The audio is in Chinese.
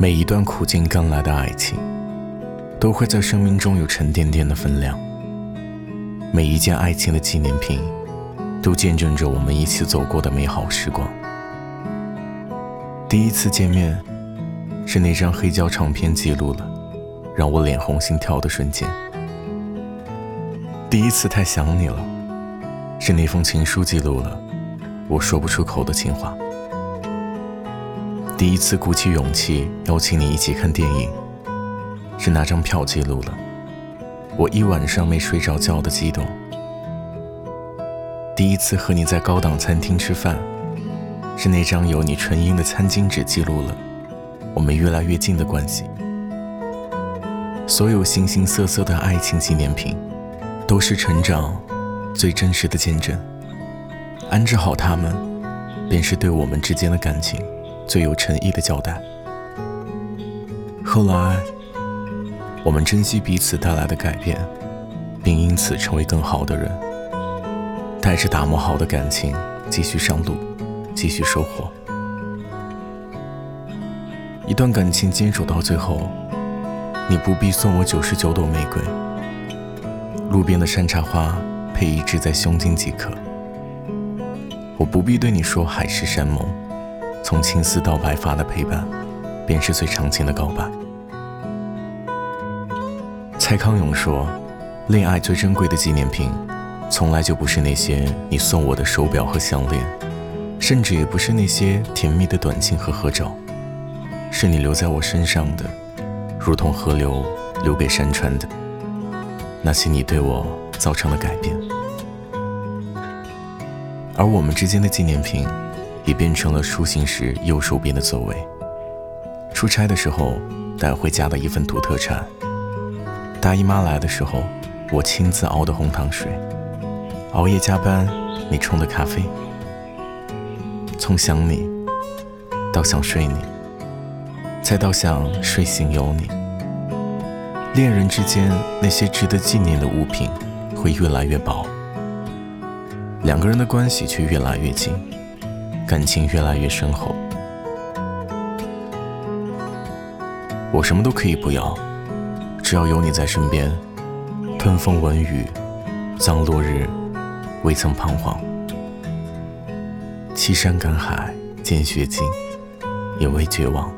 每一段苦尽甘来的爱情，都会在生命中有沉甸甸的分量。每一件爱情的纪念品，都见证着我们一起走过的美好时光。第一次见面，是那张黑胶唱片记录了让我脸红心跳的瞬间。第一次太想你了，是那封情书记录了我说不出口的情话。第一次鼓起勇气邀请你一起看电影，是那张票记录了我一晚上没睡着觉的激动。第一次和你在高档餐厅吃饭，是那张有你唇印的餐巾纸记录了我们越来越近的关系。所有形形色色的爱情纪念品，都是成长最真实的见证。安置好它们，便是对我们之间的感情。最有诚意的交代。后来，我们珍惜彼此带来的改变，并因此成为更好的人，带着打磨好的感情继续上路，继续收获。一段感情坚守到最后，你不必送我九十九朵玫瑰，路边的山茶花配一支在胸襟即可。我不必对你说海誓山盟。从青丝到白发的陪伴，便是最长情的告白。蔡康永说：“恋爱最珍贵的纪念品，从来就不是那些你送我的手表和项链，甚至也不是那些甜蜜的短信和合照，是你留在我身上的，如同河流留给山川的那些你对我造成的改变。而我们之间的纪念品。”也变成了出行时右手边的座位。出差的时候带回家的一份土特产。大姨妈来的时候，我亲自熬的红糖水。熬夜加班，你冲的咖啡。从想你，到想睡你，再到想睡醒有你。恋人之间那些值得纪念的物品会越来越薄，两个人的关系却越来越近。感情越来越深厚，我什么都可以不要，只要有你在身边。吞风吻雨，葬落日，未曾彷徨。欺山赶海，见雪景，也未绝望。